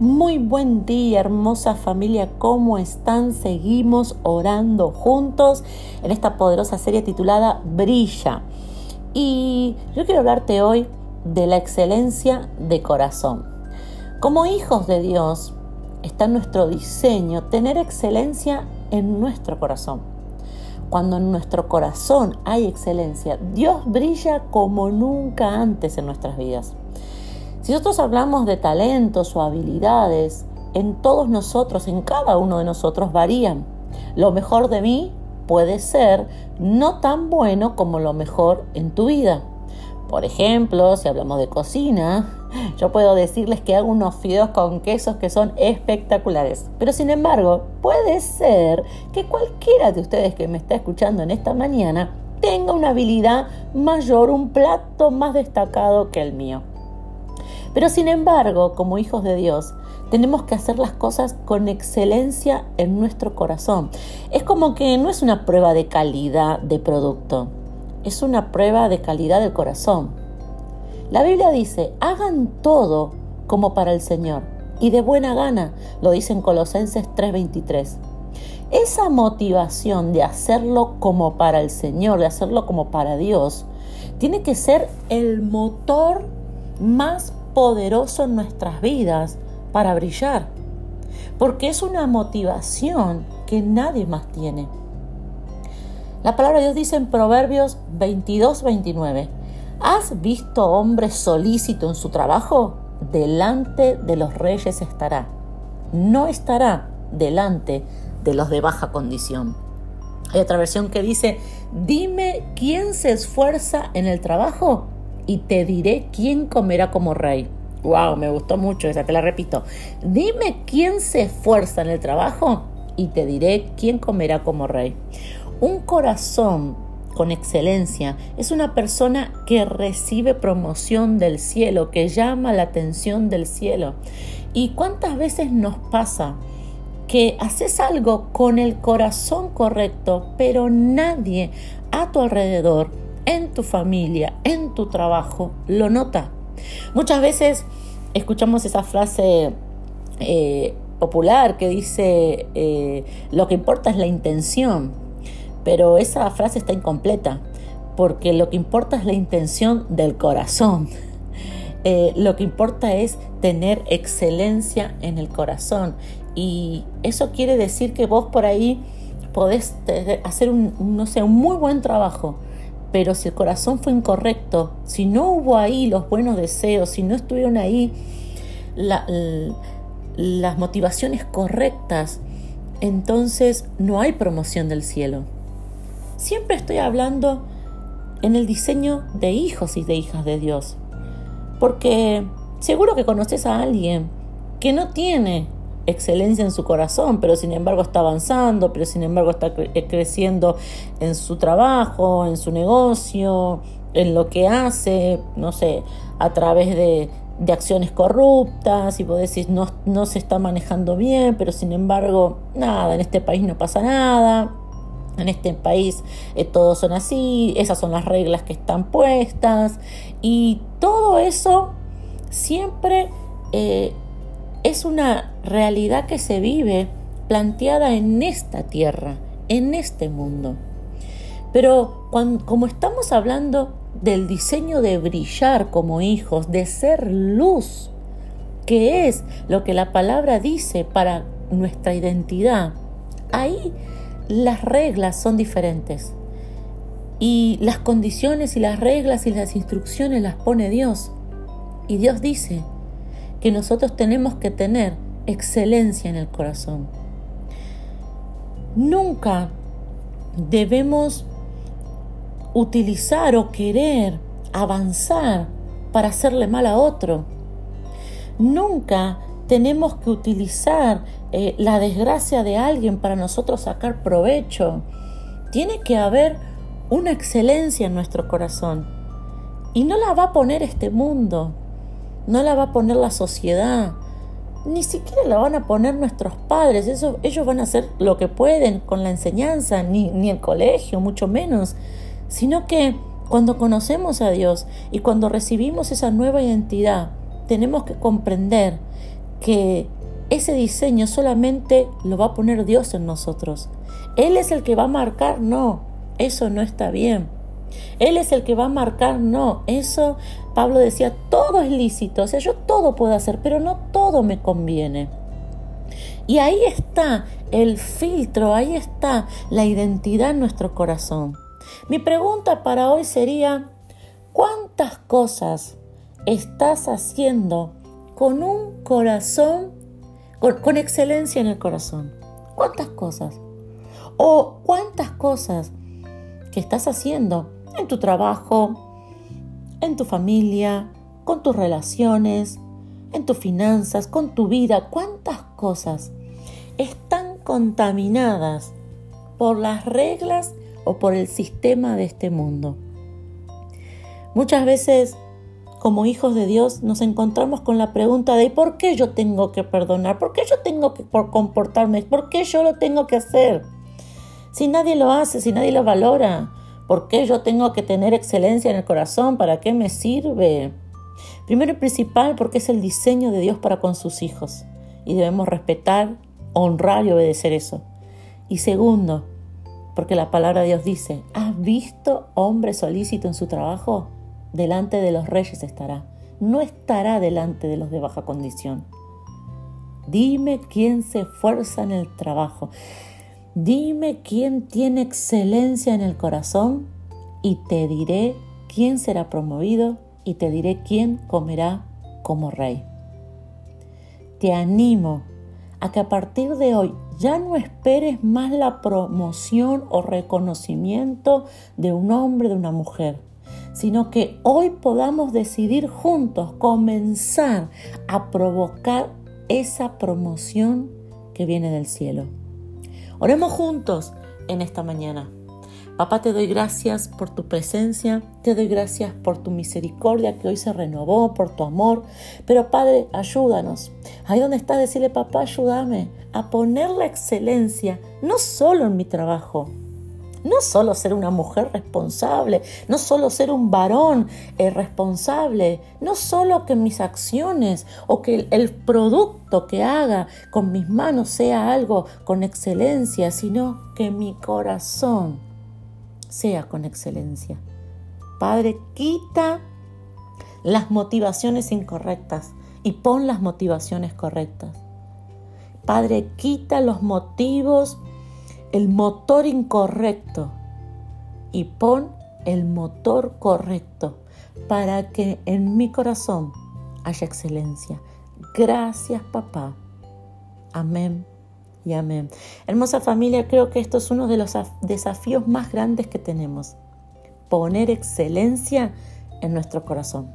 Muy buen día, hermosa familia. ¿Cómo están? Seguimos orando juntos en esta poderosa serie titulada Brilla. Y yo quiero hablarte hoy de la excelencia de corazón. Como hijos de Dios, está en nuestro diseño tener excelencia en nuestro corazón. Cuando en nuestro corazón hay excelencia, Dios brilla como nunca antes en nuestras vidas. Si nosotros hablamos de talentos o habilidades, en todos nosotros, en cada uno de nosotros varían. Lo mejor de mí puede ser no tan bueno como lo mejor en tu vida. Por ejemplo, si hablamos de cocina, yo puedo decirles que hago unos fideos con quesos que son espectaculares. Pero sin embargo, puede ser que cualquiera de ustedes que me está escuchando en esta mañana tenga una habilidad mayor, un plato más destacado que el mío. Pero sin embargo, como hijos de Dios, tenemos que hacer las cosas con excelencia en nuestro corazón. Es como que no es una prueba de calidad de producto, es una prueba de calidad del corazón. La Biblia dice, hagan todo como para el Señor y de buena gana, lo dice en Colosenses 3:23. Esa motivación de hacerlo como para el Señor, de hacerlo como para Dios, tiene que ser el motor más poderoso en nuestras vidas para brillar, porque es una motivación que nadie más tiene. La palabra de Dios dice en Proverbios 22, 29, ¿has visto hombre solícito en su trabajo? Delante de los reyes estará. No estará delante de los de baja condición. Hay otra versión que dice, dime quién se esfuerza en el trabajo y te diré quién comerá como rey. Wow, me gustó mucho esa, te la repito. Dime quién se esfuerza en el trabajo y te diré quién comerá como rey. Un corazón con excelencia es una persona que recibe promoción del cielo, que llama la atención del cielo. ¿Y cuántas veces nos pasa que haces algo con el corazón correcto, pero nadie a tu alrededor tu familia, en tu trabajo, lo nota. Muchas veces escuchamos esa frase eh, popular que dice eh, lo que importa es la intención, pero esa frase está incompleta porque lo que importa es la intención del corazón. Eh, lo que importa es tener excelencia en el corazón y eso quiere decir que vos por ahí podés hacer un, no sé, un muy buen trabajo, pero si el corazón fue incorrecto, si no hubo ahí los buenos deseos, si no estuvieron ahí las motivaciones correctas, entonces no hay promoción del cielo. Siempre estoy hablando en el diseño de hijos y de hijas de Dios, porque seguro que conoces a alguien que no tiene excelencia en su corazón, pero sin embargo está avanzando, pero sin embargo está eh, creciendo en su trabajo, en su negocio, en lo que hace, no sé, a través de, de acciones corruptas y vos decís no, no se está manejando bien, pero sin embargo, nada, en este país no pasa nada. En este país eh, todos son así, esas son las reglas que están puestas y todo eso siempre eh, es una realidad que se vive planteada en esta tierra, en este mundo. Pero cuando, como estamos hablando del diseño de brillar como hijos, de ser luz, que es lo que la palabra dice para nuestra identidad, ahí las reglas son diferentes. Y las condiciones y las reglas y las instrucciones las pone Dios. Y Dios dice, que nosotros tenemos que tener excelencia en el corazón. Nunca debemos utilizar o querer avanzar para hacerle mal a otro. Nunca tenemos que utilizar eh, la desgracia de alguien para nosotros sacar provecho. Tiene que haber una excelencia en nuestro corazón. Y no la va a poner este mundo no la va a poner la sociedad, ni siquiera la van a poner nuestros padres, Eso, ellos van a hacer lo que pueden con la enseñanza, ni, ni el colegio, mucho menos, sino que cuando conocemos a Dios y cuando recibimos esa nueva identidad, tenemos que comprender que ese diseño solamente lo va a poner Dios en nosotros. Él es el que va a marcar, no, eso no está bien. Él es el que va a marcar, no, eso, Pablo decía, todo es lícito, o sea, yo todo puedo hacer, pero no todo me conviene. Y ahí está el filtro, ahí está la identidad en nuestro corazón. Mi pregunta para hoy sería, ¿cuántas cosas estás haciendo con un corazón, con, excelencia en el corazón? ¿Cuántas cosas? ¿O cuántas cosas que estás haciendo en tu trabajo, en tu familia, con tus relaciones, en tus finanzas, con tu vida? ¿Cuántas cosas están contaminadas por las reglas o por el sistema de este mundo? Muchas veces como hijos de Dios nos encontramos con la pregunta de ¿por qué yo tengo que perdonar? ¿Por qué yo tengo que comportarme? ¿Por qué yo lo tengo que hacer? Si nadie lo hace, si nadie lo valora, ¿por qué yo tengo que tener excelencia en el corazón? ¿Para qué me sirve? Primero y principal porque es el diseño de Dios para con sus hijos y debemos respetar, honrar y obedecer eso. Y segundo, porque la palabra de Dios dice, ¿has visto hombre solícito en su trabajo? delante de los reyes estará, no estará delante de los de baja condición. Dime quién se esfuerza en el trabajo. Dime quién tiene excelencia en el corazón y te diré quién será promovido y te diré quién comerá como rey. Te animo a que a partir de hoy ya no esperes más la promoción o reconocimiento de un hombre, de una mujer sino que hoy podamos decidir juntos comenzar a provocar esa promoción que viene del cielo. Oremos juntos en esta mañana. Papá, te doy gracias por tu presencia, te doy gracias por tu misericordia que hoy se renovó, por tu amor. Pero Padre, ayúdanos. Ahí donde estás, decirle, papá, ayúdame a poner la excelencia no solo en mi trabajo, no solo ser una mujer responsable, no solo ser un varón eh, responsable, no solo que mis acciones o que el producto que haga con mis manos sea algo con excelencia, sino que mi corazón sea con excelencia. Padre, quita las motivaciones incorrectas y pon las motivaciones correctas. Padre, quita los motivos el motor incorrecto y pon el motor correcto para que en mi corazón haya excelencia. Gracias papá. Amén y amén. Hermosa familia, creo que esto es uno de los desafíos más grandes que tenemos. Poner excelencia en nuestro corazón.